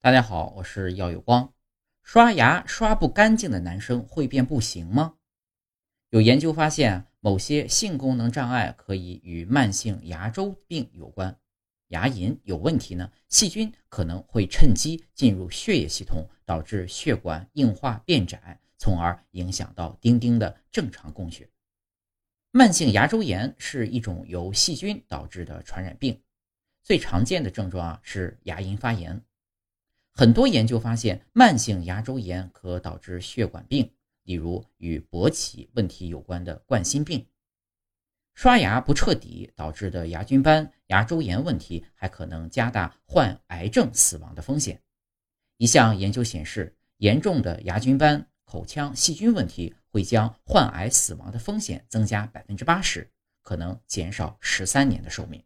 大家好，我是耀有光。刷牙刷不干净的男生会变不行吗？有研究发现，某些性功能障碍可以与慢性牙周病有关。牙龈有问题呢，细菌可能会趁机进入血液系统，导致血管硬化变窄，从而影响到丁丁的正常供血。慢性牙周炎是一种由细菌导致的传染病，最常见的症状啊是牙龈发炎。很多研究发现，慢性牙周炎可导致血管病，例如与勃起问题有关的冠心病。刷牙不彻底导致的牙菌斑、牙周炎问题，还可能加大患癌症死亡的风险。一项研究显示，严重的牙菌斑、口腔细菌问题会将患癌死亡的风险增加百分之八十，可能减少十三年的寿命。